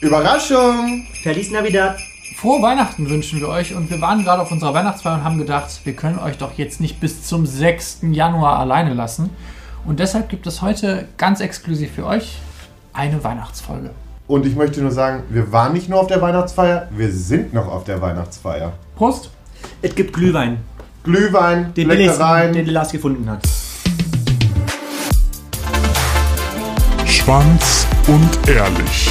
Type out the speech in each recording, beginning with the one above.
Überraschung! Feliz Navidad! Frohe Weihnachten wünschen wir euch und wir waren gerade auf unserer Weihnachtsfeier und haben gedacht, wir können euch doch jetzt nicht bis zum 6. Januar alleine lassen. Und deshalb gibt es heute ganz exklusiv für euch eine Weihnachtsfolge. Und ich möchte nur sagen, wir waren nicht nur auf der Weihnachtsfeier, wir sind noch auf der Weihnachtsfeier. Prost! Es gibt Glühwein, Glühwein, den Leckereien. den Lars gefunden hat. Schwanz und ehrlich.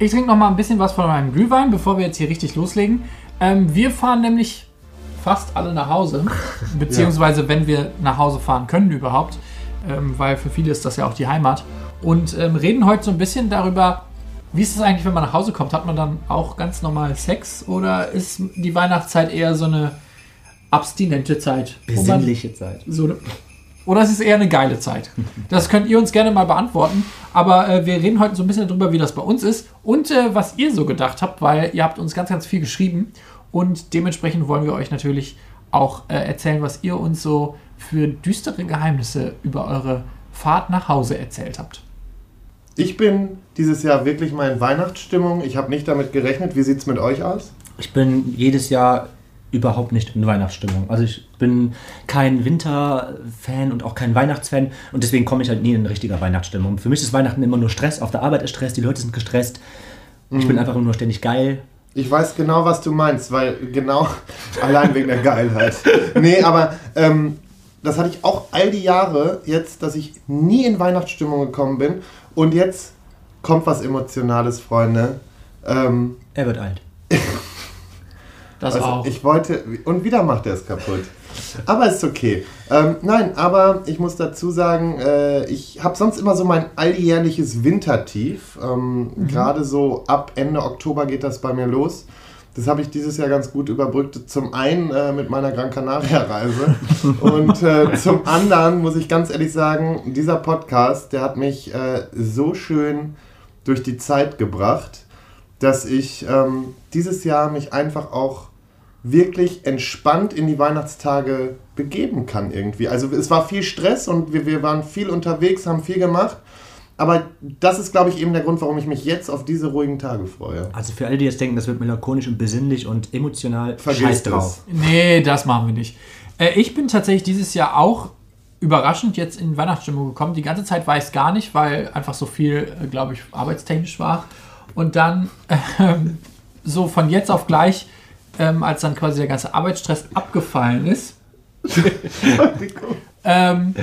Ich trinke noch mal ein bisschen was von meinem Glühwein, bevor wir jetzt hier richtig loslegen. Ähm, wir fahren nämlich fast alle nach Hause, beziehungsweise wenn wir nach Hause fahren können überhaupt, ähm, weil für viele ist das ja auch die Heimat. Und ähm, reden heute so ein bisschen darüber, wie ist es eigentlich, wenn man nach Hause kommt? Hat man dann auch ganz normal Sex oder ist die Weihnachtszeit eher so eine abstinente Zeit? Besinnliche Zeit. so eine, oder es ist eher eine geile Zeit. Das könnt ihr uns gerne mal beantworten. Aber äh, wir reden heute so ein bisschen darüber, wie das bei uns ist und äh, was ihr so gedacht habt, weil ihr habt uns ganz, ganz viel geschrieben und dementsprechend wollen wir euch natürlich auch äh, erzählen, was ihr uns so für düstere Geheimnisse über eure Fahrt nach Hause erzählt habt. Ich bin dieses Jahr wirklich mal in Weihnachtsstimmung. Ich habe nicht damit gerechnet. Wie sieht es mit euch aus? Ich bin jedes Jahr überhaupt nicht in Weihnachtsstimmung. Also ich bin kein Winterfan und auch kein Weihnachtsfan und deswegen komme ich halt nie in richtiger Weihnachtsstimmung. Für mich ist Weihnachten immer nur Stress. Auf der Arbeit ist Stress, die Leute sind gestresst. Ich bin einfach nur ständig geil. Ich weiß genau, was du meinst, weil genau allein wegen der Geilheit. Nee, aber ähm, das hatte ich auch all die Jahre jetzt, dass ich nie in Weihnachtsstimmung gekommen bin. Und jetzt kommt was Emotionales, Freunde. Ähm, Er wird alt. Das also auch. ich wollte. Und wieder macht er es kaputt. Aber ist okay. Ähm, nein, aber ich muss dazu sagen, äh, ich habe sonst immer so mein alljährliches Wintertief. Ähm, Gerade so ab Ende Oktober geht das bei mir los. Das habe ich dieses Jahr ganz gut überbrückt. Zum einen äh, mit meiner Gran Canaria-Reise und äh, zum anderen muss ich ganz ehrlich sagen, dieser Podcast, der hat mich äh, so schön durch die Zeit gebracht, dass ich ähm, dieses Jahr mich einfach auch wirklich entspannt in die Weihnachtstage begeben kann irgendwie. Also es war viel Stress und wir, wir waren viel unterwegs, haben viel gemacht. Aber das ist, glaube ich, eben der Grund, warum ich mich jetzt auf diese ruhigen Tage freue. Also für alle, die jetzt denken, das wird melancholisch und besinnlich und emotional, Vergiss scheiß das. drauf. Nee, das machen wir nicht. Äh, ich bin tatsächlich dieses Jahr auch überraschend jetzt in Weihnachtsstimmung gekommen. Die ganze Zeit war ich es gar nicht, weil einfach so viel, äh, glaube ich, arbeitstechnisch war. Und dann ähm, so von jetzt auf gleich, ähm, als dann quasi der ganze Arbeitsstress abgefallen ist, ähm,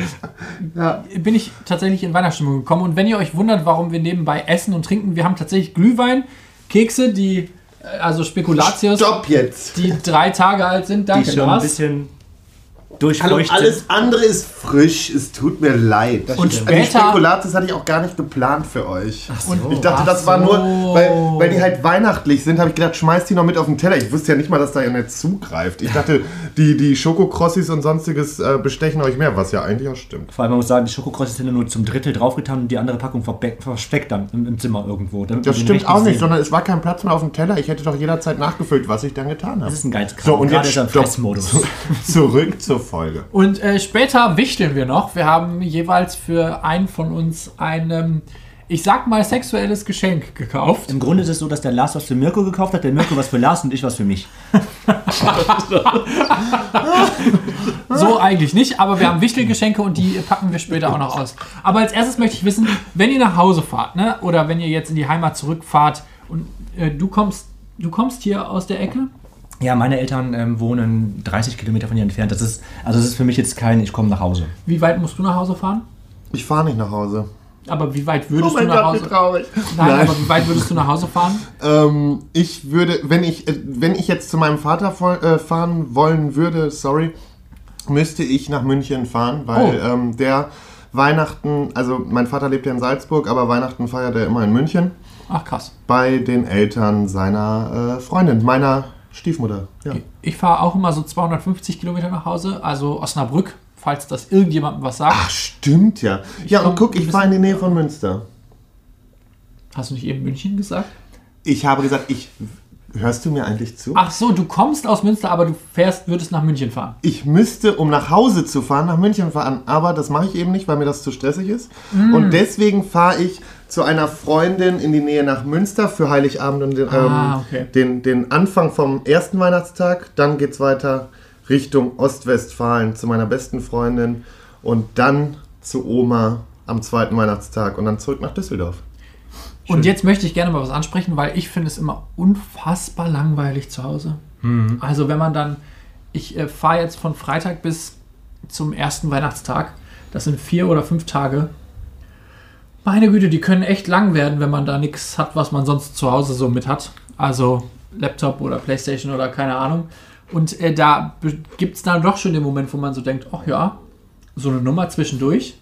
Ja. bin ich tatsächlich in Weihnachtsstimmung gekommen. Und wenn ihr euch wundert, warum wir nebenbei essen und trinken, wir haben tatsächlich Glühwein, Kekse, die, äh, also Spekulatius, Stopp jetzt! die drei Tage alt sind. Die Danke, schon ein Lars. Hallo, alles andere ist frisch. Es tut mir leid. Und die später- Spekulatius hatte ich auch gar nicht geplant für euch. Und Ich dachte, Ach das war so. nur, weil, weil die halt weihnachtlich sind, habe ich gedacht, schmeißt die noch mit auf den Teller. Ich wusste ja nicht mal, dass da einer zugreift. Ich dachte, die, die Schokokrossis und sonstiges äh, bestechen euch mehr, was ja eigentlich auch stimmt. Vor allem, man muss sagen, die Schokokrosses sind ja nur zum Drittel draufgetan und die andere Packung versteckt dann im, im Zimmer irgendwo. damit Das stimmt auch nicht, sehen. sondern es war kein Platz mehr auf dem Teller. Ich hätte doch jederzeit nachgefüllt, was ich dann getan habe. Das ist ein Geizkram. So, und Gerade jetzt ist er im. Fressmodus. Zurück zur Folge. Und äh, später wichteln wir noch. Wir haben jeweils für einen von uns ein, ich sag mal, sexuelles Geschenk gekauft. Im Grunde ist es so, dass der Lars was für Mirko gekauft hat, der Mirko was für Lars und ich was für mich. So eigentlich nicht, aber wir haben Wichtelgeschenke und die packen wir später auch noch aus. Aber als erstes möchte ich wissen, wenn ihr nach Hause fahrt, ne, oder wenn ihr jetzt in die Heimat zurückfahrt und äh, du kommst, du kommst hier aus der Ecke. Ja, meine Eltern ähm, wohnen 30 Kilometer von hier entfernt. Das ist, also das ist für mich jetzt kein, ich komme nach Hause. Wie weit musst du nach Hause fahren? Ich fahre nicht nach Hause. Aber wie weit Oh würdest du nach Hause? traurig. Nein, aber wie weit würdest du nach Hause fahren? Ähm, ich würde, wenn ich, äh, wenn ich jetzt zu meinem Vater voll- äh, fahren wollen würde, sorry, müsste ich nach München fahren, weil Oh. ähm, der Weihnachten, also mein Vater lebt ja in Salzburg, aber Weihnachten feiert er immer in München Ach krass. bei den Eltern seiner äh, Freundin, meiner Stiefmutter. Ja. Ich fahre auch immer so 250 Kilometer nach Hause, also Osnabrück, falls das irgendjemandem was sagt. Ach, stimmt ja. Ja, und guck, ich fahre in die Nähe von Münster. Hast du nicht eben München gesagt? Ich habe gesagt, ich. Hörst du mir eigentlich zu? Ach so, du kommst aus Münster, aber du fährst, würdest nach München fahren. Ich müsste, um nach Hause zu fahren, nach München fahren, aber das mache ich eben nicht, weil mir das zu stressig ist. Und deswegen fahre ich zu einer Freundin in die Nähe nach Münster für Heiligabend und den, Ah, ähm, okay. den, den Anfang vom ersten Weihnachtstag. Dann geht es weiter Richtung Ostwestfalen zu meiner besten Freundin und dann zu Oma am zweiten Weihnachtstag und dann zurück nach Düsseldorf. Und jetzt möchte ich gerne mal was ansprechen, weil ich finde es immer unfassbar langweilig zu Hause. Also wenn man dann, ich äh, fahre jetzt von Freitag bis zum ersten Weihnachtstag, das sind vier oder fünf Tage. Meine Güte, die können echt lang werden, wenn man da nichts hat, was man sonst zu Hause so mit hat. Also Laptop oder Playstation oder keine Ahnung. Und äh, da gibt es dann doch schon den Moment, wo man so denkt, ach ja, so eine Nummer zwischendurch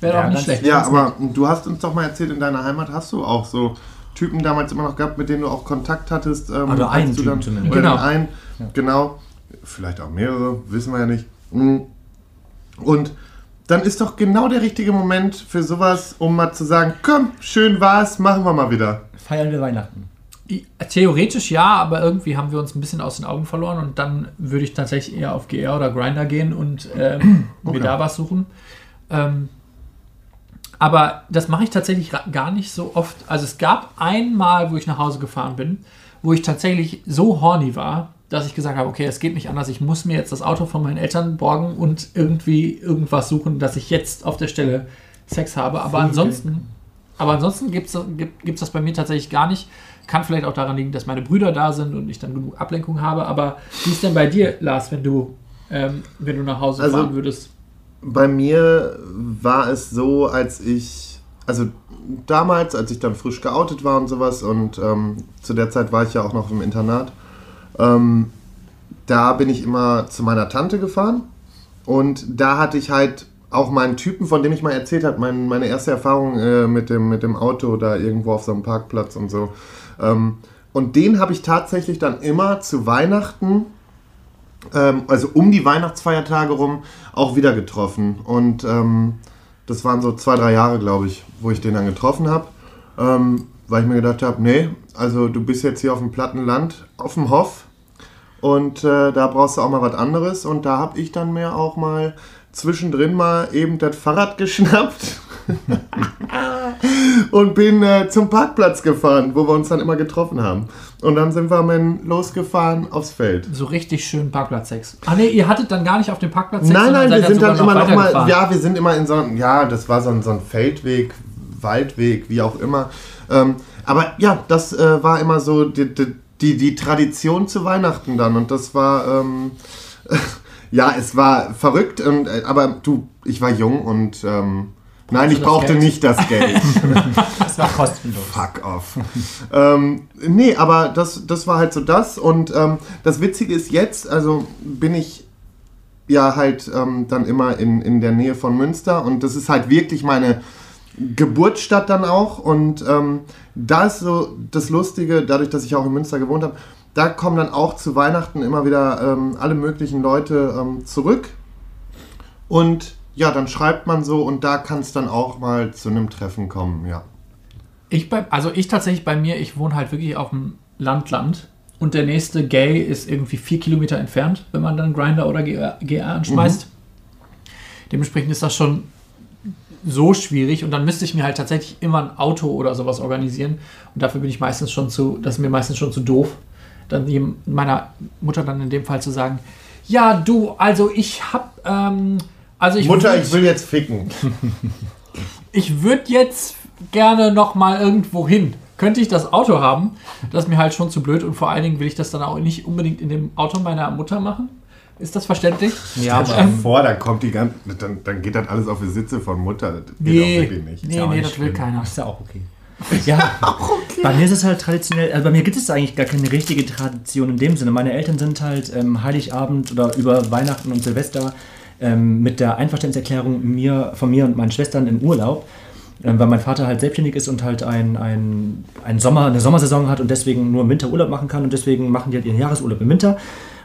wäre Ja, doch nicht schlecht. Ja, aber du hast uns doch mal erzählt, in deiner Heimat hast du auch so Typen damals immer noch gehabt, mit denen du auch Kontakt hattest. Ähm, Oder als einen du Typen zumindest. Oder Genau. den einen, genau. Vielleicht auch mehrere, wissen wir ja nicht. Mm. Und dann ist doch genau der richtige Moment für sowas, um mal zu sagen, komm, schön war's, machen wir mal wieder. Feiern wir Weihnachten. Theoretisch ja, aber irgendwie haben wir uns ein bisschen aus den Augen verloren und dann würde ich tatsächlich eher auf GR oder Grinder gehen und ähm, Okay. mir da was suchen. Ähm, aber das mache ich tatsächlich gar nicht so oft. Also es gab einmal, wo ich nach Hause gefahren bin, wo ich tatsächlich so horny war, dass ich gesagt habe, okay, es geht nicht anders, ich muss mir jetzt das Auto von meinen Eltern borgen und irgendwie irgendwas suchen, dass ich jetzt auf der Stelle Sex habe. Aber ansonsten, aber ansonsten gibt es gibt, gibt's das bei mir tatsächlich gar nicht. Kann vielleicht auch daran liegen, dass meine Brüder da sind und ich dann genug Ablenkung habe. Aber wie ist denn bei dir, Lars, wenn du, ähm, wenn du nach Hause Also- fahren würdest? Bei mir war es so, als ich, also damals, als ich dann frisch geoutet war und sowas, und ähm, zu der Zeit war ich ja auch noch im Internat, ähm, da bin ich immer zu meiner Tante gefahren und da hatte ich halt auch meinen Typen, von dem ich mal erzählt habe, mein, meine erste Erfahrung äh, mit, dem, mit dem Auto da irgendwo auf so einem Parkplatz und so. Ähm, und den habe ich tatsächlich dann immer zu Weihnachten ähm, also um die Weihnachtsfeiertage rum auch wieder getroffen. Und ähm, das waren so zwei, drei Jahre, glaube ich, wo ich den dann getroffen habe. Ähm, weil ich mir gedacht habe, nee, also du bist jetzt hier auf dem platten Land, auf dem Hof und äh, da brauchst du auch mal was anderes. Und da habe ich dann mir auch mal zwischendrin mal eben das Fahrrad geschnappt und bin äh, zum Parkplatz gefahren, wo wir uns dann immer getroffen haben. Und dann sind wir mit losgefahren aufs Feld. So richtig schön Parkplatzsex. Ah ne, ihr hattet dann gar nicht auf dem Parkplatz Sex, Nein, nein, wir sind dann immer noch mal, weitergefahren. ja, wir sind immer in so einem, ja, das war so ein, so ein Feldweg, Waldweg, wie auch immer. Ähm, aber ja, das äh, war immer so die, die, die, die Tradition zu Weihnachten dann und das war, ähm, ja, es war verrückt, und, äh, aber du, ich war jung und ähm, nein, ich das brauchte Geld? nicht das Geld. Das war kostenlos. Fuck off. ähm, nee, aber das, das war halt so das. Und ähm, das Witzige ist jetzt, also bin ich ja halt ähm, dann immer in, in der Nähe von Münster und das ist halt wirklich meine Geburtsstadt dann auch. Und ähm, da ist so das Lustige, dadurch, dass ich auch in Münster gewohnt habe, da kommen dann auch zu Weihnachten immer wieder ähm, alle möglichen Leute ähm, zurück. Und ja, dann schreibt man so und da kann es dann auch mal zu einem Treffen kommen, ja. Ich bei, also ich tatsächlich bei mir, ich wohne halt wirklich auf dem Land-Land und der nächste Gay ist irgendwie vier Kilometer entfernt, wenn man dann Grinder oder GR, GR anschmeißt. Dementsprechend ist das schon so schwierig und dann müsste ich mir halt tatsächlich immer ein Auto oder sowas organisieren und dafür bin ich meistens schon zu, das ist mir meistens schon zu doof, dann meiner Mutter dann in dem Fall zu sagen, ja du, also ich hab, ähm, also ich Mutter, würd- ich will jetzt ficken. ich würde jetzt gerne noch mal irgendwo hin. Könnte ich das Auto haben? Das ist mir halt schon zu blöd und vor allen Dingen will ich das dann auch nicht unbedingt in dem Auto meiner Mutter machen. Ist das verständlich? Ja, Stell aber dir vor, dann kommt die ganze, dann, dann geht das alles auf die Sitze von Mutter. Das geht Nee, auch wirklich nicht. nee, Ist ja auch nee, nicht das will schlimm. keiner. Ist ja auch okay. Ja, bei mir ist es halt traditionell, also bei mir gibt es eigentlich gar keine richtige Tradition in dem Sinne. Meine Eltern sind halt ähm, Heiligabend oder über Weihnachten und Silvester ähm, mit der Einverständniserklärung mir, von mir und meinen Schwestern in Urlaub, ähm, weil mein Vater halt selbstständig ist und halt ein, ein, ein Sommer, eine Sommersaison hat und deswegen nur im Winter Urlaub machen kann und deswegen machen die halt ihren Jahresurlaub im Winter.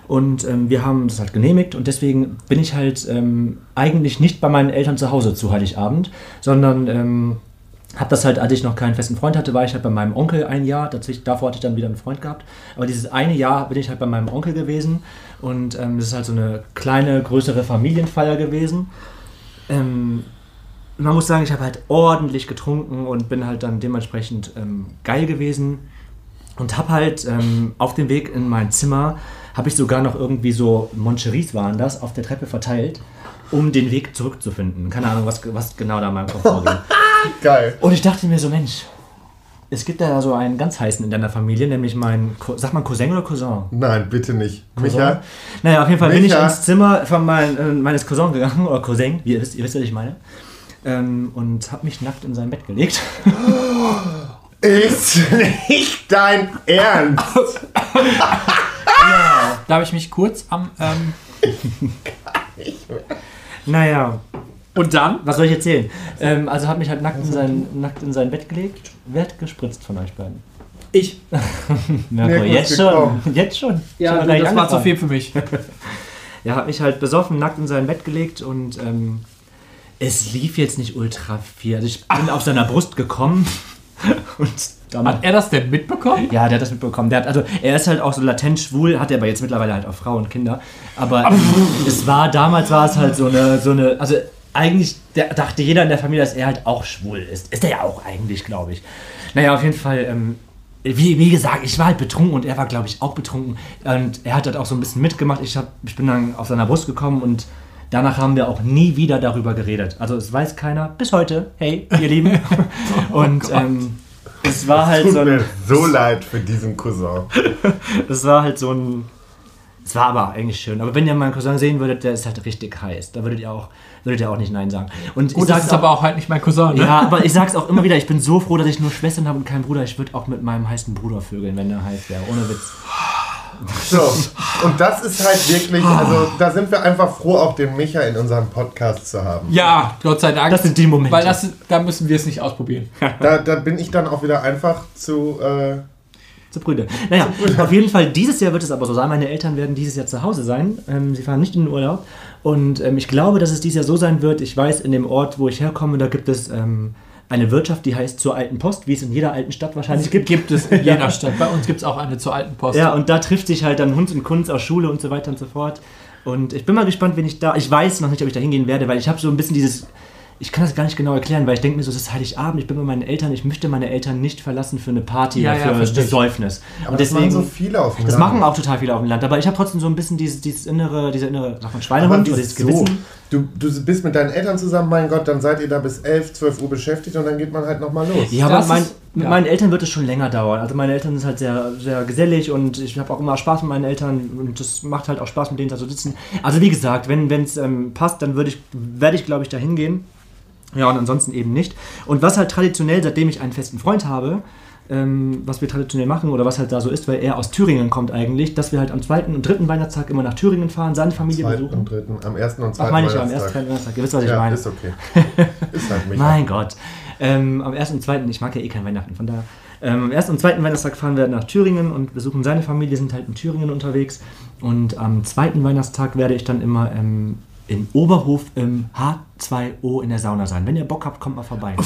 Und ähm, wir haben das halt genehmigt und deswegen bin ich halt ähm, eigentlich nicht bei meinen Eltern zu Hause zu Heiligabend, sondern ähm, habe das halt, als ich noch keinen festen Freund hatte, war ich halt bei meinem Onkel ein Jahr. Dazwischen, davor hatte ich dann wieder einen Freund gehabt. Aber dieses eine Jahr bin ich halt bei meinem Onkel gewesen und ähm, das ist halt so eine kleine, größere Familienfeier gewesen. Ähm, man muss sagen, ich habe halt ordentlich getrunken und bin halt dann dementsprechend ähm, geil gewesen und habe halt ähm, auf dem Weg in mein Zimmer habe ich sogar noch irgendwie so Moncheries waren das auf der Treppe verteilt, um den Weg zurückzufinden. Keine Ahnung, was, was genau da in meinem Kopf vorging. Geil. Und ich dachte mir so, Mensch, es gibt da so einen ganz heißen in deiner Familie, nämlich mein, sagt man Cousin oder Cousin? Nein, bitte nicht. Cousin? Micha, Naja, auf jeden Fall bin ich Micha. ins Zimmer von mein, äh, meines Cousins gegangen, oder Cousin, wie ihr wisst, ihr wisst, was ich meine. Ähm, und habe mich nackt in sein Bett gelegt. ist nicht dein Ernst. Darf ich mich kurz am. Ähm, naja, und dann? was soll ich erzählen? Ähm, also habe mich halt nackt in, sein, nackt in sein Bett gelegt. Werd gespritzt von euch beiden. Ich. Mirko, gut jetzt gekommen. schon. Jetzt schon. Ja, Schon gleich das war zu angefangen. viel für mich. Ja, hat mich halt besoffen, nackt in sein Bett gelegt und ähm, es lief jetzt nicht ultra viel. Also ich bin auf seiner Brust gekommen Hat er das denn mitbekommen? Ja, der hat das mitbekommen. Der hat, also, er ist halt auch so latent schwul, hat er aber jetzt mittlerweile halt auch Frauen und Kinder. Aber es war, damals war es halt so eine, so eine, also eigentlich dachte jeder in der Familie, dass er halt auch schwul ist. Ist er ja auch eigentlich, glaube ich. Naja, auf jeden Fall, ähm, wie, wie gesagt, ich war halt betrunken und er war, glaube ich, auch betrunken. Und er hat halt auch so ein bisschen mitgemacht. Ich, hab, ich bin dann auf seiner Brust gekommen und danach haben wir auch nie wieder darüber geredet. Also es weiß keiner, bis heute, hey, ihr Lieben. und ähm, es war halt Tut so ein... mir so leid für diesen Cousin. Es war halt so ein. Es war aber eigentlich schön. Aber wenn ihr meinen Cousin sehen würdet, der ist halt richtig heiß. Da würdet ihr auch, würdet ihr auch nicht Nein sagen. Und Gut, ich das sag's ist aber auch halt nicht mein Cousin. Ne? ja, aber ich sag's auch immer wieder, ich bin so froh, dass ich nur Schwestern habe und keinen Bruder. Ich würde auch mit meinem heißen Bruder vögeln, wenn der heiß wäre. Ohne Witz. So, und das ist halt wirklich, also da sind wir einfach froh, auch den Micha in unserem Podcast zu haben. Ja, Gott sei Dank. Das sind die Momente. Weil das, da müssen wir es nicht ausprobieren. Da, da bin ich dann auch wieder einfach zu. Äh, Zu Brüder. Naja, auf jeden Fall, dieses Jahr wird es aber so sein. Meine Eltern werden dieses Jahr zu Hause sein. Ähm, sie fahren nicht in den Urlaub. Und ähm, ich glaube, dass es dieses Jahr so sein wird. Ich weiß, in dem Ort, wo ich herkomme, da gibt es ähm, eine Wirtschaft, die heißt zur alten Post, wie es in jeder alten Stadt wahrscheinlich gibt. Gibt es in jeder Stadt. Bei uns gibt es auch eine zur alten Post. Ja, und da trifft sich halt dann Hund und Kunst aus Schule und so weiter und so fort. Und ich bin mal gespannt, wenn ich da. Ich weiß noch nicht, ob ich da hingehen werde, weil ich habe so ein bisschen dieses. Ich kann das gar nicht genau erklären, weil ich denke mir so, es ist Heiligabend, ich bin mit meinen Eltern, ich möchte meine Eltern nicht verlassen für eine Party Ja, oder ja, für verstehe ich. Besäufnis. aber und das machen deswegen. so viele auf dem Das Land. machen auch total viele auf dem Land, aber ich habe trotzdem so ein bisschen dieses, dieses innere, diese innere, sagt man Schweinehund oder dieses wieso? Gewissen. Du, du bist mit deinen Eltern zusammen, mein Gott, dann seid ihr da bis 11, 12 Uhr beschäftigt und dann geht man halt nochmal los. Ja, aber mein, ist- mit ja. meinen Eltern wird es schon länger dauern. Also meine Eltern sind halt sehr, sehr gesellig und ich habe auch immer Spaß mit meinen Eltern und das macht halt auch Spaß, mit denen da zu sitzen. Also wie gesagt, wenn es ähm, passt, dann würde ich, werde ich, glaube ich, da hingehen. Ja, und ansonsten eben nicht. Und was halt traditionell, seitdem ich einen festen Freund habe, ähm, was wir traditionell machen oder was halt da so ist, weil er aus Thüringen kommt eigentlich, dass wir halt am zweiten und dritten Weihnachtstag immer nach Thüringen fahren, seine Familie Zweiten besuchen. und dritten, am ersten und Ach, zweiten meine ich ja, am ersten Weihnachtstag. zweiten Weihnachtstag. Ihr wisst, was ich Ja, meine. ist okay. Ist halt Micha. Mein Gott. Ähm, am ersten und zweiten, ich mag ja eh kein Weihnachten, von daher. Ähm, am ersten und zweiten Weihnachtstag fahren wir nach Thüringen und besuchen seine Familie, sind halt in Thüringen unterwegs. Und am zweiten Weihnachtstag werde ich dann immer ähm, in Oberhof im H2O in der Sauna sein. Wenn ihr Bock habt, kommt mal vorbei.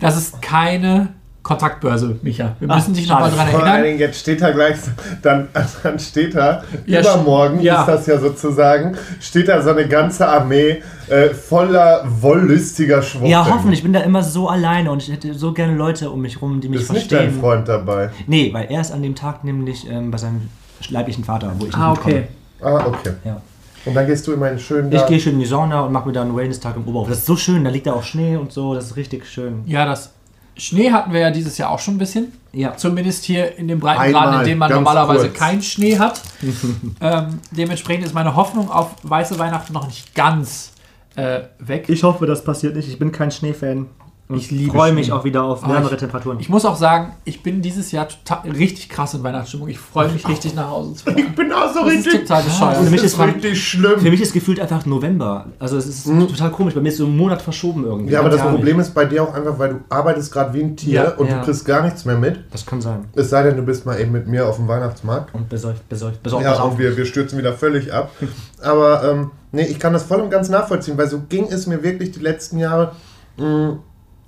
Das ist keine Kontaktbörse, Micha. Wir Ach, müssen dich nochmal dran Vor allen erinnern. Dingen, jetzt steht da gleich, dann, dann steht da, Ja, übermorgen ja. ist das ja sozusagen, steht da so eine ganze Armee äh, voller wollüstiger Schwuchteln. ja, hoffentlich. Ich bin da immer so alleine und ich hätte so gerne Leute um mich rum, die mich Ist nicht dein verstehen. Freund dabei. Nee, weil er ist an dem Tag nämlich ähm, bei seinem leiblichen Vater, wo ich Ah, nicht okay. mitkomme. Ah, okay. Ja. Und dann gehst du immer in schön Ich da. gehe schön in die Sauna und mache mir dann einen Wellness-Tag im Oberhof. Das ist so schön, da liegt da auch Schnee und so, das ist richtig schön. Ja, das Schnee hatten wir ja dieses Jahr auch schon ein bisschen. Ja. Zumindest hier in dem Breitengrad, Einmal, in dem man normalerweise kurz. keinen Schnee hat. ähm, dementsprechend ist meine Hoffnung auf weiße Weihnachten noch nicht ganz äh, weg. Ich hoffe, das passiert nicht. Ich bin kein Schneefan. Ich freue mich auch wieder auf wärmere ich- Temperaturen. Ich muss auch sagen, ich bin dieses Jahr total, richtig krass in Weihnachtsstimmung. Ich freue mich richtig nach Hause zu fahren. Ich bin auch so Das ist total bescheuert. für mich Das ist ist richtig schlimm. Für mich ist gefühlt einfach November. Also es ist total komisch. Bei mir ist so ein Monat verschoben irgendwie. Mhm. ja, aber das Ja, Problem ist bei dir auch einfach, weil du arbeitest gerade wie ein Tier Ja, und ja. du kriegst gar nichts mehr mit. Das kann sein. Es sei denn, du bist mal eben mit mir auf dem Weihnachtsmarkt. Und besäuft, besäuft, besorgt Ja, und wir, wir stürzen wieder völlig ab. Aber ähm, nee, ich kann das voll und ganz nachvollziehen, weil so ging es mir wirklich die letzten Jahre, mh,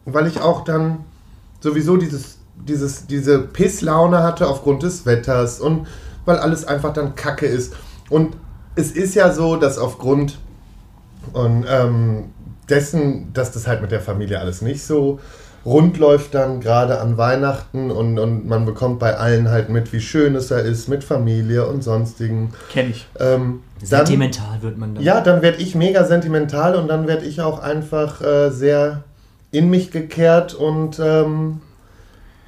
weil ich auch dann sowieso dieses, dieses, diese Pisslaune hatte aufgrund des Wetters und weil alles einfach dann Kacke ist. Und es ist ja so, dass aufgrund und, ähm, dessen, dass das halt mit der Familie alles nicht so rund läuft dann gerade an Weihnachten und, und man bekommt bei allen halt mit, wie schön es da ist, mit Familie und sonstigen. Kenne ich. Ähm, dann, Sentimental wird man dann. ja, dann werde ich mega sentimental und dann werde ich auch einfach äh, sehr in mich gekehrt und ähm,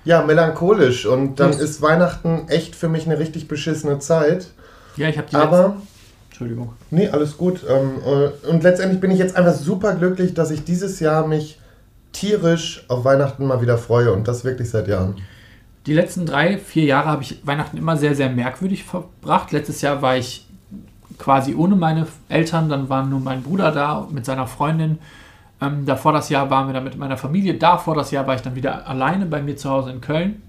ja, melancholisch. Und dann Das- ist Weihnachten echt für mich eine richtig beschissene Zeit. Ja, ich habe die letzten- Aber Entschuldigung. Nee, alles gut. Ähm, äh, und letztendlich bin ich jetzt einfach super glücklich, dass ich dieses Jahr mich tierisch auf Weihnachten mal wieder freue und das wirklich seit Jahren. Die letzten drei, vier Jahre habe ich Weihnachten immer sehr, sehr merkwürdig verbracht. Letztes Jahr war ich quasi ohne meine Eltern, dann war nur mein Bruder da mit seiner Freundin. Ähm, davor das Jahr waren wir dann mit meiner Familie. Davor das Jahr war ich dann wieder alleine bei mir zu Hause in Köln.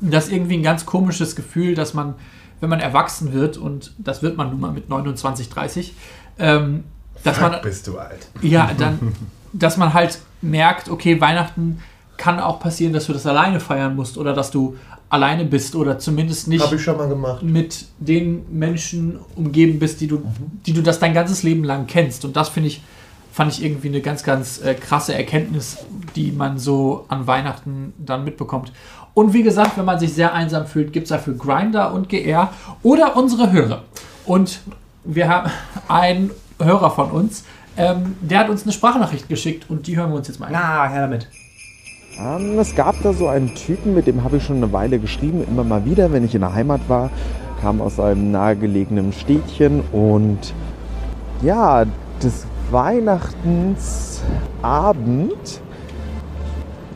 Und Das ist irgendwie ein ganz komisches Gefühl, dass man, wenn man erwachsen wird, und das wird man nun mal mit 29, 30, ähm, dass man bist du alt. ja, dann, dass man halt merkt, okay, Weihnachten kann auch passieren, dass du das alleine feiern musst oder dass du alleine bist oder zumindest nicht Habe ich schon mal gemacht. mit den Menschen umgeben bist, die du, die du das dein ganzes Leben lang kennst. Und das finde ich, fand ich irgendwie eine ganz, ganz äh, krasse Erkenntnis, die man so an Weihnachten dann mitbekommt. Und wie gesagt, wenn man sich sehr einsam fühlt, gibt es dafür Grinder und GR oder unsere Hörer. Und wir haben einen Hörer von uns, ähm, der hat uns eine Sprachnachricht geschickt und die hören wir uns jetzt mal an. Na, her damit. Ähm, es gab da so einen Typen, mit dem habe ich schon eine Weile geschrieben, immer mal wieder, wenn ich in der Heimat war, kam aus einem nahegelegenen Städtchen und ja, des Weihnachtensabend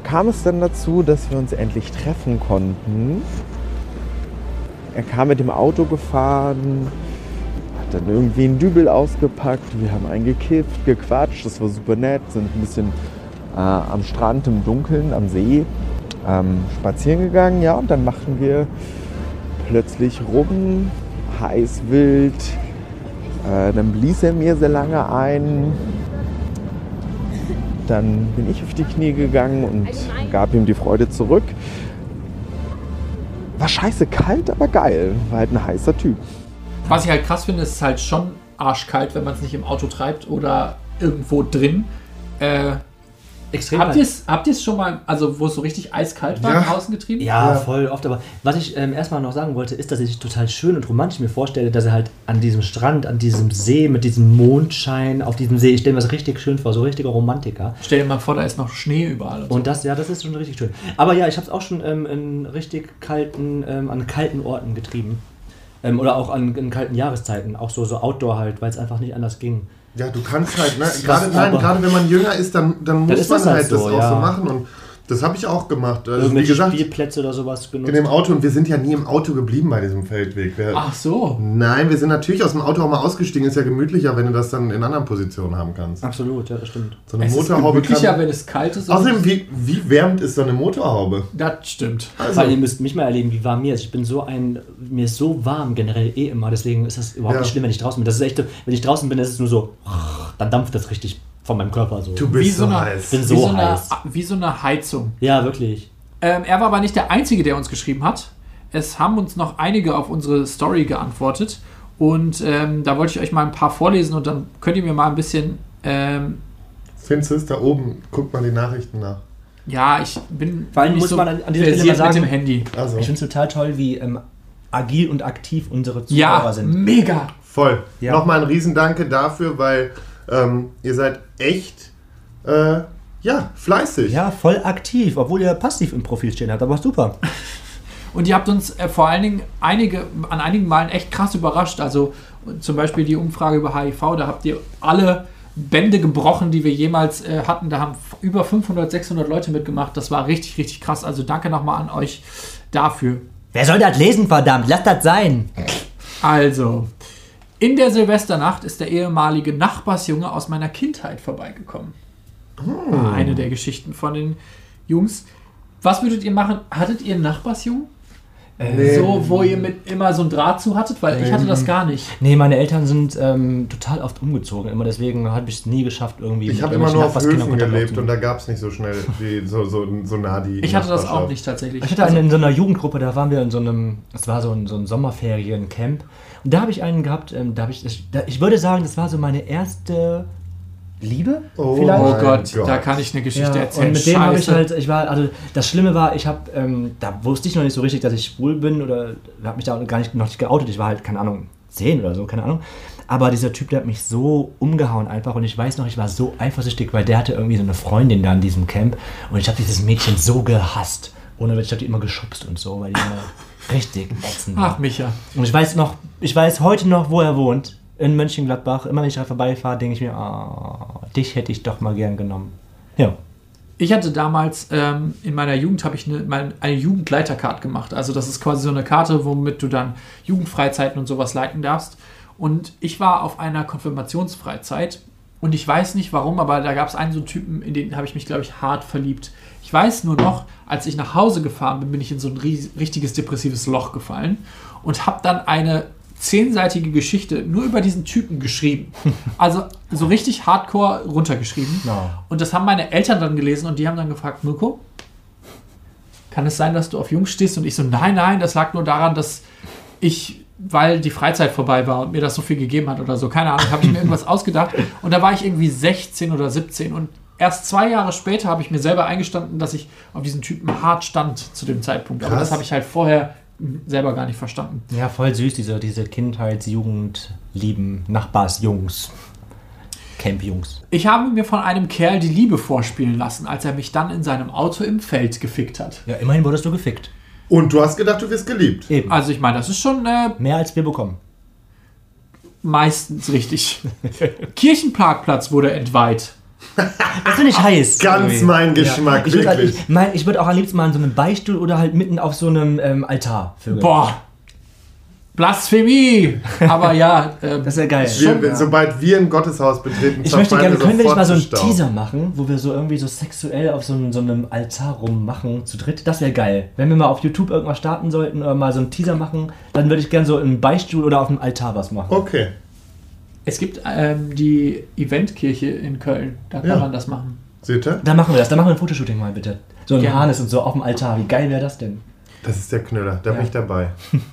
kam es dann dazu, dass wir uns endlich treffen konnten. Er kam mit dem Auto gefahren, hat dann irgendwie einen Dübel ausgepackt, wir haben einen gekifft, gequatscht, das war super nett, sind ein bisschen äh, am Strand im Dunkeln, am See ähm, spazieren gegangen, ja, und dann machten wir plötzlich rum, heiß wild, äh, dann blies er mir sehr lange ein, dann bin ich auf die Knie gegangen und gab ihm die Freude zurück. War scheiße kalt, aber geil, war halt ein heißer Typ. Was ich halt krass finde, ist halt schon arschkalt, wenn man es nicht im Auto treibt oder irgendwo drin. Äh, Extrem. habt ihr es habt ihr's schon mal, also wo es so richtig eiskalt war, Ja. draußen getrieben? Ja, Ja. voll oft. Aber was ich ähm, erstmal noch sagen wollte, ist, dass ich total schön und romantisch mir vorstelle, dass er halt an diesem Strand, an diesem See, mit diesem Mondschein auf diesem See, ich stelle mir das richtig schön vor, so richtiger Romantiker. Stell dir mal vor, da ist noch Schnee überall. Und so. Und das, ja, das ist schon richtig schön. Aber ja, ich habe es auch schon ähm, in richtig kalten, ähm, an kalten Orten getrieben. Ähm, oder auch an, in kalten Jahreszeiten, auch so, so Outdoor halt, weil es einfach nicht anders ging. Ja, du kannst halt, ne? Gerade, nein, gerade wenn man jünger ist, dann, dann muss man das halt halt das so, auch ja. so machen. Und das habe ich auch gemacht. Also, wie Irgendwelche gesagt, Spielplätze oder sowas genutzt. in dem Auto und wir sind ja nie im Auto geblieben bei diesem Feldweg. Wir, Ach so. Nein, wir sind natürlich aus dem Auto auch mal ausgestiegen. Ist ja gemütlicher, wenn du das dann in anderen Positionen haben kannst. Absolut, ja, das stimmt. So eine Es ist Motorhaube gemütlicher, kann. wenn es kalt ist. Außerdem, wie, wie wärmend ist so eine Motorhaube? Das stimmt. Also, Vor allem, ihr müsst mich mal erleben, wie warm mir ist. Ich bin so ein, mir ist so warm generell eh immer, deswegen ist das überhaupt Ja. nicht schlimm, wenn ich draußen bin. Das ist echt, wenn ich draußen bin, ist es nur so, dann dampft das richtig von meinem Körper so. du Wie bist so, so eine, heiß. bin wie, so so eine, heiß. wie so eine Heizung. Ja, wirklich. Ähm, er war aber nicht der Einzige, der uns geschrieben hat. Es haben uns noch einige auf unsere Story geantwortet. Und ähm, da wollte ich euch mal ein paar vorlesen und dann könnt ihr mir mal ein bisschen. Ähm, Findest da oben? Guckt mal die Nachrichten nach. ja, ich bin Vor allem muss man an- an dieser Stelle sagen- mit dem Handy. Also, Ich finde es total toll, wie ähm, agil und aktiv unsere Zuhörer Ja, sind. mega. voll. Ja. Nochmal ein Riesendanke dafür, weil ähm, ihr seid echt, äh, ja, fleißig. Ja, voll aktiv, obwohl ihr passiv im Profil stehen habt, aber super. Und ihr habt uns äh, vor allen Dingen einige, an einigen Malen echt krass überrascht. Also zum Beispiel die Umfrage über HIV, da habt ihr alle Bände gebrochen, die wir jemals äh, hatten. Da haben über 500, 600 Leute mitgemacht. Das war richtig, richtig krass. Also danke nochmal an euch dafür. Wer soll das lesen, verdammt? Lass das sein. Also, in der Silvesternacht ist der ehemalige Nachbarsjunge aus meiner Kindheit vorbeigekommen. War eine der Geschichten von den Jungs. Was würdet ihr machen? Hattet ihr einen Nachbarsjungen? So, wo ihr mit immer so ein Draht zu hattet? Weil ich hatte das gar nicht. Nee, meine Eltern sind ähm, total oft umgezogen. Immer deswegen habe ich es nie geschafft, irgendwie. Ich habe immer nur auf Höfen gelebt und da gab es nicht so schnell, die, so, so, so nah die Ich hatte das auch nicht tatsächlich. Ich hatte einen in so einer Jugendgruppe, da waren wir in so einem, das war so ein, so ein Sommerferiencamp. Und da habe ich einen gehabt, ähm, da habe ich, ich, da, ich würde sagen, das war so meine erste Liebe. Oh, vielleicht. oh Gott, Gott. da kann ich eine Geschichte Ja, erzählen. und mit dem habe ich Scheiße. halt, ich war, also das Schlimme war, ich habe, ähm, da wusste ich noch nicht so richtig, dass ich schwul bin oder habe mich da gar nicht, noch nicht geoutet. Ich war halt, keine Ahnung, 10 oder so, keine Ahnung. Aber dieser Typ, der hat mich so umgehauen einfach und ich weiß noch, ich war so eifersüchtig, weil der hatte irgendwie so eine Freundin da in diesem Camp und ich habe dieses Mädchen so gehasst. Ohne Witz, ich habe die immer geschubst und so, weil die immer richtig war. Ach, Micha. Und ich weiß noch, ich weiß heute noch, wo er wohnt. In Mönchengladbach. Immer wenn ich da vorbeifahre, denke ich mir, ah, dich hätte ich doch mal gern genommen. Ja. Ich hatte damals ähm, in meiner Jugend habe ich eine, eine Jugendleiterkarte gemacht. Also das ist quasi so eine Karte, womit du dann Jugendfreizeiten und sowas leiten darfst. Und ich war auf einer Konfirmationsfreizeit und ich weiß nicht warum, aber da gab es einen so einen Typen, in den habe ich mich, glaube ich, hart verliebt. Ich weiß nur noch, als ich nach Hause gefahren bin, bin ich in so ein richtiges depressives Loch gefallen und habe dann eine zehnseitige Geschichte nur über diesen Typen geschrieben. Also so richtig hardcore runtergeschrieben. Ja. Und das haben meine Eltern dann gelesen und die haben dann gefragt, Mirko, kann es sein, dass du auf Jungs stehst? Und ich so, nein, nein, das lag nur daran, dass ich, weil die Freizeit vorbei war und mir das so viel gegeben hat oder so, keine Ahnung, habe ich mir irgendwas ausgedacht. Und da war ich irgendwie 16 oder 17 und erst zwei Jahre später habe ich mir selber eingestanden, dass ich auf diesen Typen hart stand zu dem Zeitpunkt. Aber Krass. das habe ich halt vorher selber gar nicht verstanden. Ja, voll süß, diese, diese Kindheits-, Jugend-, Lieben, Nachbarsjungs, Campjungs. Ich habe mir von einem Kerl die Liebe vorspielen lassen, als er mich dann in seinem Auto im Feld gefickt hat. Ja, immerhin wurdest du gefickt. Und du hast gedacht, du wirst geliebt. Eben. Also ich meine, das ist schon äh, Mehr als wir bekommen. meistens richtig. Kirchenparkplatz wurde entweiht. Das finde ich heiß. Ganz irgendwie. mein Geschmack, Ich würde halt, wirklich. ich, mein, ich würd auch am liebsten mal in so einem Beichtstuhl oder halt mitten auf so einem ähm, Altar vögeln. Boah. Blasphemie! Aber ja, ähm, Das ist ja geil. Wir, Ja. Sobald wir ein Gotteshaus betreten, Ich möchte gerne, können wir nicht mal so einen. Teaser machen, wo wir so irgendwie so sexuell auf so einem, so einem Altar rummachen, zu dritt? Das wäre geil. Wenn wir mal auf YouTube irgendwas starten sollten oder mal so einen Teaser machen, dann würde ich gerne so im Beichtstuhl oder auf dem Altar was machen. Okay. Es gibt ähm, die Eventkirche in Köln. Da kann Ja. man das machen. Seht ihr? Dann machen wir das, dann machen wir ein Fotoshooting mal bitte. So ein Gerne. Harnis und so auf dem Altar. Wie geil wäre das denn? Das ist der Knüller, da bin ich dabei.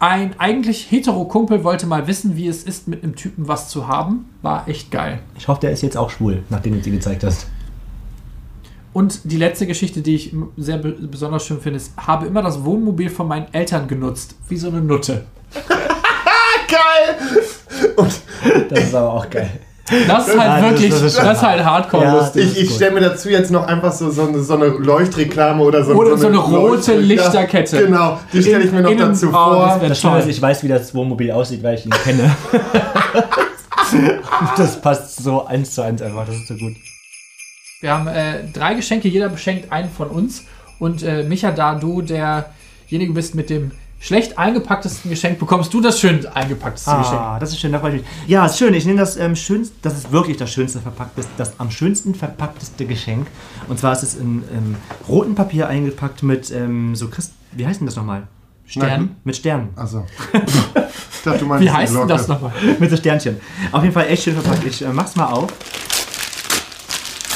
Ein eigentlich hetero Kumpel wollte mal wissen, wie es ist, mit einem Typen was zu haben. War echt geil. Ich hoffe, der ist jetzt auch schwul, nachdem du sie gezeigt hast. Und die letzte Geschichte, die ich m- sehr be besonders schön finde, ist, habe immer das Wohnmobil von meinen Eltern genutzt. Wie so eine Nutte. Geil! Und Das ist aber auch geil. Das ist halt das- wirklich, das das ist ist, schon- halt hardcore Ja, lustig. das ich, ist ich stelle mir dazu jetzt noch einfach so, so, eine, so eine Leuchtreklame oder so, Oder so eine rote Leucht- Lichterkette. Ja, genau, die stelle ich mir noch In- dazu oh, vor. das Das Schlimme toll. ist, ich weiß, wie das Wohnmobil aussieht, weil ich ihn kenne. das passt so eins zu eins einfach, das ist so gut. Wir haben äh, drei Geschenke, jeder beschenkt einen von uns. Und äh, Micha, da du derjenige bist mit dem schlecht eingepacktesten Geschenk, bekommst du das schön eingepackteste Geschenk. Ah, das ist schön, da freue ich mich. Ja, ist schön. Ich nehme das ähm, schönste, das ist wirklich das schönste verpackteste, das am schönsten verpackteste Geschenk. Und zwar ist es in ähm, rotem Papier eingepackt mit ähm, so Christ, wie heißt denn das nochmal? Stern. Mit Sternen. Also. ich dachte, du meinst Wie heißt denn das nochmal? mit so Sternchen. Auf jeden Fall echt schön verpackt. Ich äh, mach's mal auf.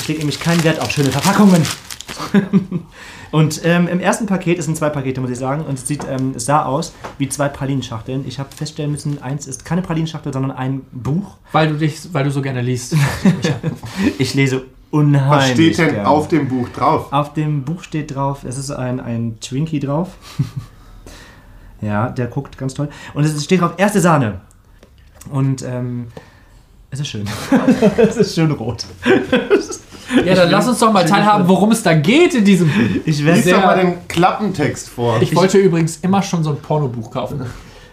Ich lege nämlich keinen Wert auf schöne Verpackungen. und ähm, im ersten Paket, es sind zwei Pakete, muss ich sagen, und es sieht, ähm, es sah aus wie zwei Pralinenschachteln. Ich habe feststellen müssen, eins ist keine Pralinenschachtel, sondern ein Buch. Weil du dich, weil du so gerne liest. Ich lese unheimlich. Was steht denn gern. auf dem Buch drauf? Auf dem Buch steht drauf, es ist ein, ein Twinkie drauf. ja, der guckt ganz toll. Und es steht drauf, erste Sahne. Und ähm, es ist schön. es ist schön rot. Ja, dann lass uns doch mal teilhaben, worum es da geht in diesem Buch. Ich werde Lies doch mal den Klappentext vor. Ich wollte übrigens immer schon so ein Pornobuch kaufen.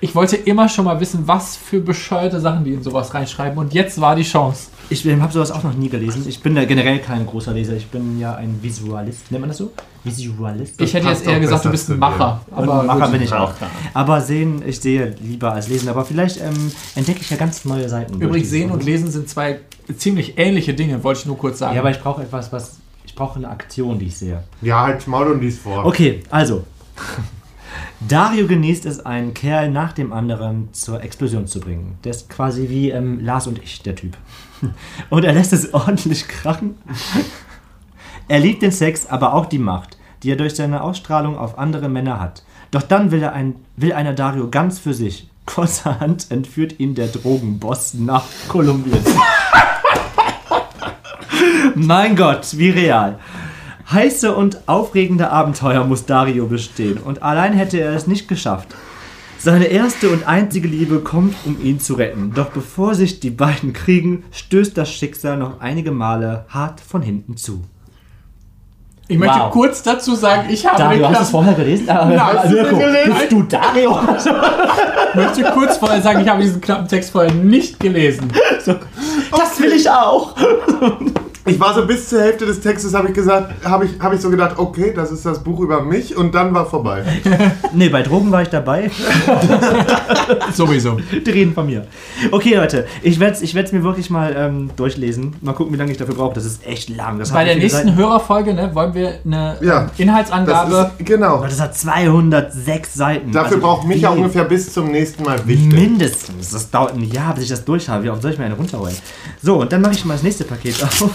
Ich wollte immer schon mal wissen, was für bescheuerte Sachen die in sowas reinschreiben. Und jetzt war die Chance. Ich habe sowas auch noch nie gelesen. Ich bin ja generell kein großer Leser. Ich bin ja ein Visualist. Nennt man das so? Visualist? Ich hätte jetzt eher gesagt, du bist ein. Macher. Aber Aber Macher gut. bin ich auch. Aber sehen, ich sehe lieber als lesen. Aber vielleicht ähm, entdecke ich ja ganz neue Seiten. Übrigens, sehen und lesen sind zwei ziemlich ähnliche Dinge, wollte ich nur kurz sagen. Ja, aber ich brauche etwas, was. Ich brauche eine Aktion, die ich sehe. Ja, halt Maul und lies vor. Okay, also. Dario genießt es, einen Kerl nach dem anderen zur Explosion zu bringen. Der ist quasi wie ähm, Lars und ich, der Typ. Und er lässt es ordentlich krachen. Er liebt den Sex, aber auch die Macht, die er durch seine Ausstrahlung auf andere Männer hat. Doch dann will, er ein, will einer Dario ganz für sich. Kurzerhand entführt ihn der Drogenboss nach Kolumbien. mein Gott, wie real. Heiße und aufregende Abenteuer muss Dario bestehen und allein hätte er es nicht geschafft. Seine erste und einzige Liebe kommt, um ihn zu retten. Doch bevor sich die beiden kriegen, stößt das Schicksal noch einige Male hart von hinten zu. ich möchte Wow. kurz dazu sagen, ich habe Dario, hast du es Klappen- vorher gelesen? Mirko, den gelesen? bist du Dario? Ich möchte kurz vorher sagen, ich habe diesen knappen Text vorher nicht gelesen. Das will ich auch. Ich war so bis zur Hälfte des Textes, habe ich gesagt, habe ich, hab ich so gedacht, okay, das ist das Buch über mich und dann war vorbei. Nee, bei Drogen war ich dabei. Sowieso. Die reden von mir. Okay, Leute, ich werde es ich werd's mir wirklich mal ähm, durchlesen. Mal gucken, wie lange ich dafür brauche. Das ist echt lang. Das Bei der nächsten Seiten. Hörerfolge ne, wollen wir eine Ja. ähm, Inhaltsangabe. Das ist, genau. Das hat 206 Seiten. Dafür Also braucht Micha viel. ungefähr bis zum nächsten Mal Wichtel. Mindestens. Das dauert ein Jahr, bis ich das durch habe. Wie oft soll ich mir eine runterholen? So, und dann mache ich mal das nächste Paket auf.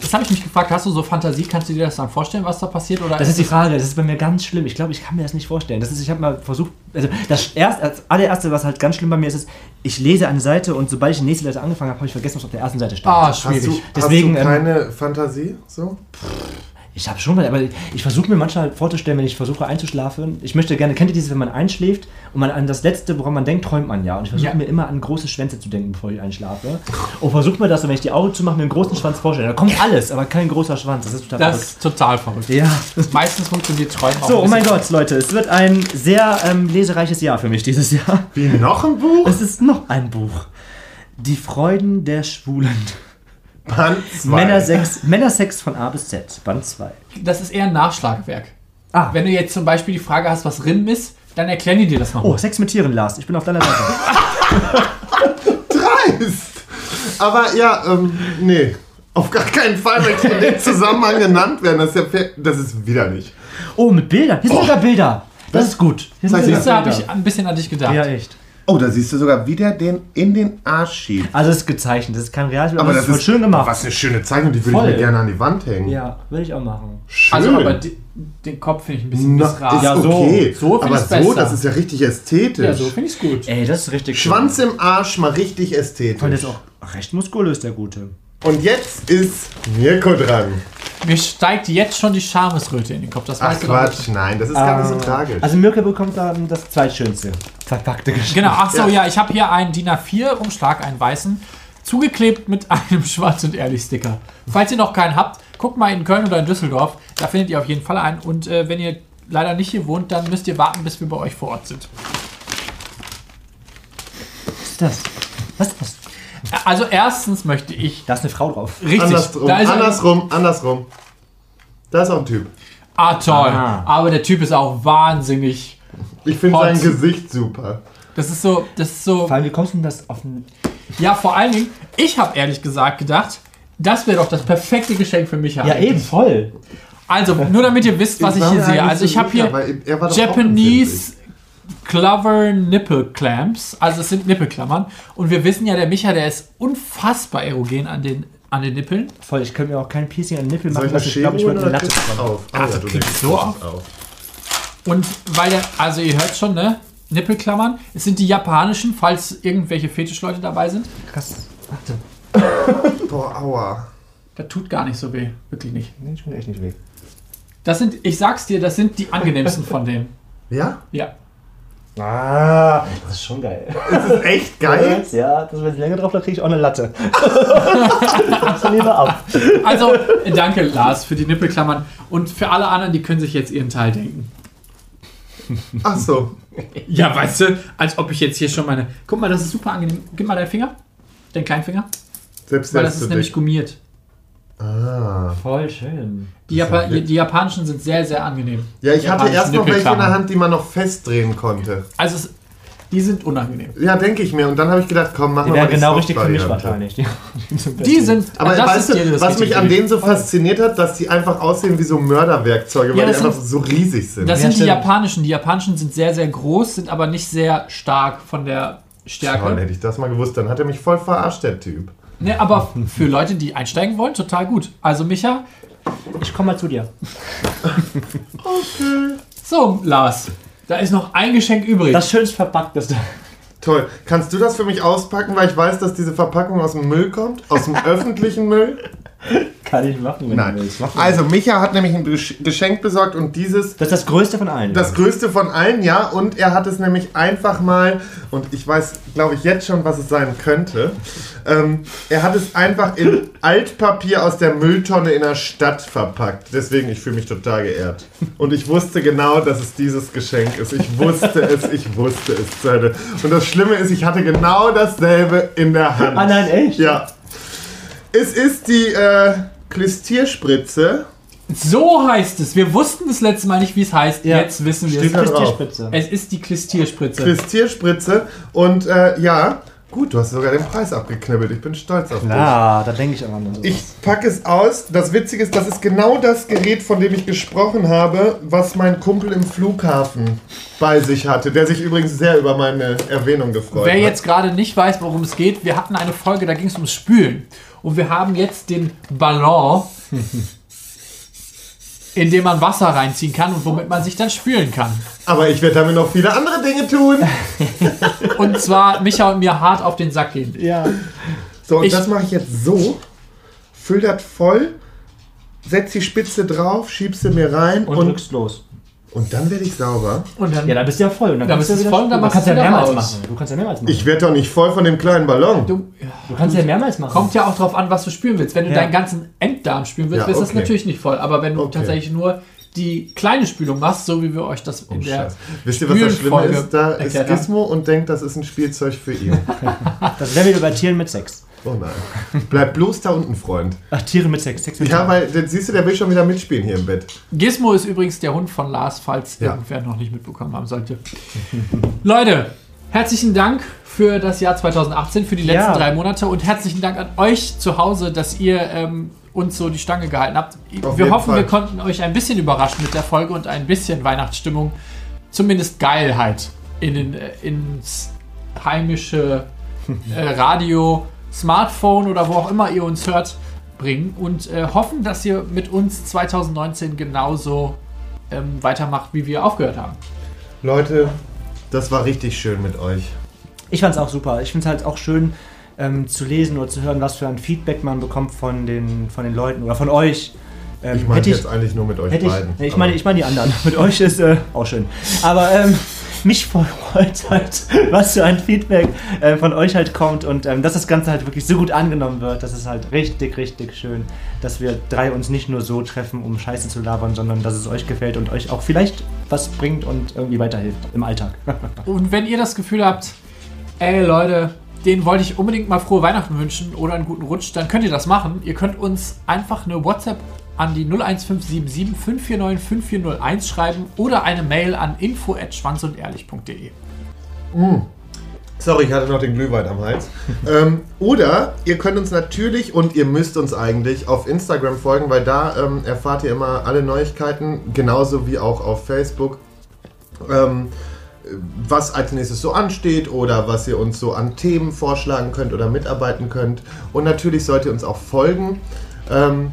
Das habe ich mich gefragt. Hast du so Fantasie? Kannst du dir das dann vorstellen, was da passiert? Oder Das ist die Frage. Das ist bei mir ganz schlimm. Ich glaube, ich kann mir das nicht vorstellen. Das ist, ich habe mal versucht, also das erst, als allererste, was halt ganz schlimm bei mir ist, ist, ich lese eine Seite und sobald ich die nächste Seite angefangen habe, habe ich vergessen, was auf der ersten Seite stand. Ah, Hast schwierig. du, Deswegen, hast ähm, du keine Fantasie? So? Ich habe schon mal, aber ich versuche mir manchmal vorzustellen, wenn ich versuche einzuschlafen. Ich möchte gerne, kennt ihr dieses, wenn man einschläft und man an das Letzte, woran man denkt, träumt man ja. Und ich versuche Ja. mir immer an große Schwänze zu denken, bevor ich einschlafe. Und versuche mir das, wenn ich die Augen zumache, mir einen großen Schwanz vorstelle. Da kommt alles, aber kein großer Schwanz. Das ist total Das verrückt. ist total verrückt. Ja. Meistens funktioniert Träumen auch So, oh mein. Gott, Leute, es wird ein sehr ähm, lesereiches Jahr für mich dieses Jahr. Wie noch ein Buch? Es ist noch ein Buch. Die Freuden der Schwulen. Band zwei. Männersex, Männersex von A bis Z, Band 2. Das ist eher ein Nachschlagewerk. Ah, Wenn du jetzt zum Beispiel die Frage hast, was Rimm ist, dann erklären die dir das nochmal. oh, Sex mit Tieren, Lars. Ich bin auf deiner Seite. Dreist! Aber ja, ähm, nee. Auf gar keinen Fall möchte ich in dem Zusammenhang genannt werden. Das ist, ja das ist widerlich. Oh, mit Bildern. Hier sind sogar Bilder. Das ist gut. Hier sind du, habe Bilder. ich ein bisschen an dich gedacht. Ja, echt. Oh, da siehst du sogar, wie der den in den Arsch schiebt. Also es ist gezeichnet, das ist kein Realspiel, Aber das voll ist schön gemacht. Was eine schöne Zeichnung, die würde ich mir gerne an die Wand hängen. Ja, will ich auch machen. Schön. Also, aber die, den Kopf finde ich ein bisschen Na, missrat. ist Ja, so. okay. So aber so, besser. das ist ja richtig ästhetisch. Ja, so finde ich es gut. Ey, das ist richtig Schwanz schön. im Arsch, mal richtig ästhetisch. Und der ist auch recht muskulös, der Gute. Und jetzt ist Mirko dran. Mir steigt jetzt schon die Schamesröte in den Kopf. Das Ach weißt du doch. Quatsch, nein, das ist gar nicht so tragisch. Also Mirke bekommt dann das zweitschönste verpackte Geschenk. Genau, ach so, Ja. ja, ich habe hier einen DIN A4-Umschlag, einen weißen, zugeklebt mit einem Schwarz- und Ehrlich-Sticker. Falls ihr noch keinen habt, guckt mal in Köln oder in Düsseldorf, da findet ihr auf jeden Fall einen. Und äh, wenn ihr leider nicht hier wohnt, dann müsst ihr warten, bis wir bei euch vor Ort sind. Was ist das? Was ist das? Also erstens möchte ich Da ist eine Frau drauf. richtig, andersrum, da ist andersrum, andersrum. Da ist auch ein Typ. Ah, toll. Ah. Aber der Typ ist auch wahnsinnig. Ich finde sein Gesicht super. Das ist so, das ist so. Vor allem, wie kommst du denn das auf den... Ja, vor allen Dingen, ich habe ehrlich gesagt gedacht, das wäre doch das perfekte Geschenk für mich. voll. Also, nur damit ihr wisst, was ich war hier sehe. Also, so ich habe hier er Japanese Clover Nipple Clamps. Also, es sind Nippelklammern. Und wir wissen ja, der Micha, der ist unfassbar erogen an den, an den Nippeln. Voll, ich könnte mir auch kein Piercing an den Nippel Soll machen, ich was glaube, ich holen würde eine oder Latte auf? Ah, ja, das du kriegst es auf. Und weil der, also ihr hört schon, ne? Nippelklammern. Es sind die japanischen, falls irgendwelche Fetischleute dabei sind. Krass. Warte. Boah, aua. Das tut gar nicht so weh. Wirklich nicht. Nee, ich bin echt nicht weh. Das sind, ich sag's dir, das sind die angenehmsten von denen. Ja? Ja. Ah, das ist schon geil. Das ist echt geil. Ja, das, wenn ich länger drauf da kriege ich auch eine Latte. Dann lieber ab. Also, danke Lars für die Nippelklammern. Und für alle anderen, die können sich jetzt ihren Teil denken. Ach so. Ja, weißt du, als ob ich jetzt hier schon meine. Guck mal, das ist super angenehm. Gib mal deinen Finger. Den kleinen Finger. Selbst Weil das ist nämlich gummiert. Ah. Voll schön. Die, Japa die japanischen sind sehr, sehr angenehm. Ja, ich Die hatte erst noch welche in der. Hand, die man noch festdrehen konnte. Also, es, die sind unangenehm. Ja, denke ich mir. Und dann habe ich gedacht, komm, machen Die wir mal wären genau richtig für mich wahrscheinlich. Die sind. Aber das weißt du, was mich an denen so fasziniert hat, dass die einfach aussehen wie so Mörderwerkzeuge, weil Ja, die das einfach sind- so riesig sind. Das Ja, sind die stimmt. japanischen. Die japanischen sind sehr, sehr groß, sind aber nicht sehr stark von der Stärke. Toll, hätte ich das mal gewusst, dann hat er mich voll verarscht, der Typ. Ne, aber für Leute, die einsteigen wollen, total gut. Also Micha, Ich komme mal zu dir. so Lars, da ist noch ein Geschenk übrig. Das schönst verpackteste. Toll. Kannst du das für mich auspacken, weil ich weiß, dass diese Verpackung aus dem Müll kommt? Aus dem öffentlichen Müll? Kann ich machen, wenn Nein. du willst. Mach mal. Also, Micha hat nämlich ein Gesch- Geschenk besorgt und dieses das ist das größte von allen. Das größte von allen, ja. Und er hat es nämlich einfach mal, und ich weiß, glaube ich, jetzt schon, was es sein könnte. Ähm, er hat es einfach in Altpapier aus der Mülltonne in der Stadt verpackt. Deswegen, ich fühle mich total geehrt. Und ich wusste genau, dass es dieses Geschenk ist. Ich wusste es, ich wusste es. Und das Schlimme ist, ich hatte genau dasselbe in der Hand. Ah, nein, echt? Ja. Es ist die äh, Klistierspritze. so heißt es. Wir wussten das letzte Mal nicht, wie es heißt. Ja. Jetzt wissen wir Steht es. drauf. Klistierspitze. Es ist die Klistierspritze. Klistierspritze. Und äh, ja, gut, du hast sogar den Preis abgeknibbelt. Ich bin stolz auf dich. Klar, da denke ich auch an. Ich packe es aus. Das Witzige ist, das ist genau das Gerät, von dem ich gesprochen habe, was mein Kumpel im Flughafen bei sich hatte, der sich übrigens sehr über meine Erwähnung gefreut Wer hat. jetzt gerade nicht weiß, worum es geht, wir hatten eine Folge, da ging es ums Spülen. Und wir haben jetzt den Ballon, in dem man Wasser reinziehen kann und womit man sich dann spülen kann. Aber ich werde damit noch viele andere Dinge tun. Und zwar Micha und mir hart auf den Sack gehen. Ja. So, und Ich- das mache ich jetzt so. Füll das voll, setz die Spitze drauf, schieb sie mir rein Und, und, drückst los. Und dann werde ich sauber. Und dann Ja, dann bist du ja voll. Und dann Dann kannst bist du du wieder voll und dann machst kannst du ja mehrmals machen. Du kannst ja mehrmals machen. Ich werde doch nicht voll von dem kleinen Ballon. du, ja, du kannst ja mehrmals machen. kommt ja auch drauf an, was du spülen willst. Wenn du Ja. deinen ganzen Enddarm spülen willst, Ja, ist das okay. natürlich nicht voll. Aber wenn du Okay. tatsächlich nur die kleine Spülung machst, so wie wir euch das in der Oh, Scheiße. Wisst ihr, was das Schlimme Spülfolge ist? Da ist erklärt. Gizmo und denkt, das ist ein Spielzeug für ihn. Das wäre wieder bei Tieren mit Sex. Oh nein. Bleib bloß da unten, Freund. Ach, Tiere mit Sex. Sex mit Ja, weil, dann siehst du, der will schon wieder mitspielen hier im Bett. Gizmo ist übrigens der Hund von Lars, falls Ja. irgendwer noch nicht mitbekommen haben sollte. Leute, herzlichen Dank für das Jahr 2018, für die letzten Ja. drei Monate und herzlichen Dank an euch zu Hause, dass ihr ähm, uns so die Stange gehalten habt. Auf wir hoffen, Fall. wir konnten euch ein bisschen überraschen mit der Folge und ein bisschen Weihnachtsstimmung, zumindest Geilheit in den, äh, ins heimische äh, Radio, Smartphone oder wo auch immer ihr uns hört, bringen und äh, hoffen, dass ihr mit uns 2019 genauso ähm, weitermacht, wie wir aufgehört haben. Leute, das war richtig schön mit euch. Ich fand es auch super. Ich finde es halt auch schön ähm, zu lesen oder zu hören, was für ein Feedback man bekommt von den, von den Leuten oder von euch. Ähm, Ich meine jetzt eigentlich nur mit euch Hätte ich, beiden. nee, ich meine, ich meine die anderen. Mit euch ist äh, auch schön. Aber ähm, mich freut halt, was für ein Feedback äh, von euch halt kommt und ähm, dass das Ganze halt wirklich so gut angenommen wird. Das ist halt richtig, richtig schön, dass wir drei uns nicht nur so treffen, um Scheiße zu labern, sondern dass es euch gefällt und euch auch vielleicht was bringt und irgendwie weiterhilft im Alltag. Und wenn ihr das Gefühl habt, ey Leute, den wollte ich unbedingt mal frohe Weihnachten wünschen oder einen guten Rutsch, dann könnt ihr das machen. Ihr könnt uns einfach eine WhatsApp an die 01577 549 5401 schreiben oder eine Mail an info@schwanzundehrlich.de. Sorry, ich hatte noch den Glühwein am Hals. ähm, oder ihr könnt uns natürlich und ihr müsst uns eigentlich auf Instagram folgen, weil da ähm, erfahrt ihr immer alle Neuigkeiten, genauso wie auch auf Facebook. Ähm, was als nächstes so ansteht oder was ihr uns so an Themen vorschlagen könnt oder mitarbeiten könnt. Und natürlich sollt ihr uns auch folgen. Ähm,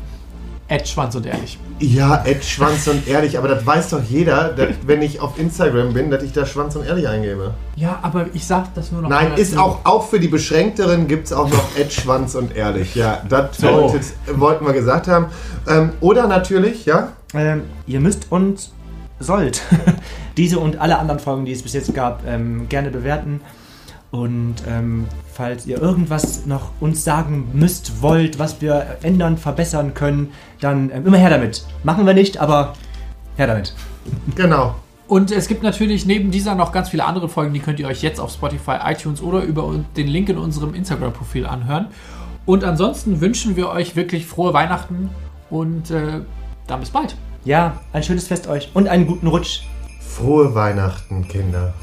Ed Schwanz und Ehrlich. ja, Ed Schwanz und Ehrlich, aber das weiß doch jeder, dass, wenn ich auf Instagram bin, dass ich da Schwanz und Ehrlich eingebe. Ja, aber ich sag das nur noch Nein, ist auch, auch für die Beschränkteren gibt es auch noch Ed Schwanz und Ehrlich. Ja, das So. wollten wir gesagt haben. Ähm, oder natürlich, ja, Ähm, ihr müsst und sollt diese und alle anderen Folgen, die es bis jetzt gab, ähm, gerne bewerten. Und ähm, falls ihr irgendwas noch uns sagen müsst, wollt, was wir ändern, verbessern können, dann ähm, immer her damit. Machen wir nicht, aber her damit. genau. Und es gibt natürlich neben dieser noch ganz viele andere Folgen, die könnt ihr euch jetzt auf Spotify, iTunes oder über den Link in unserem Instagram-Profil anhören. Und ansonsten wünschen wir euch wirklich frohe Weihnachten und äh, dann bis bald. Ja, ein schönes Fest euch und einen guten Rutsch. Frohe Weihnachten, Kinder.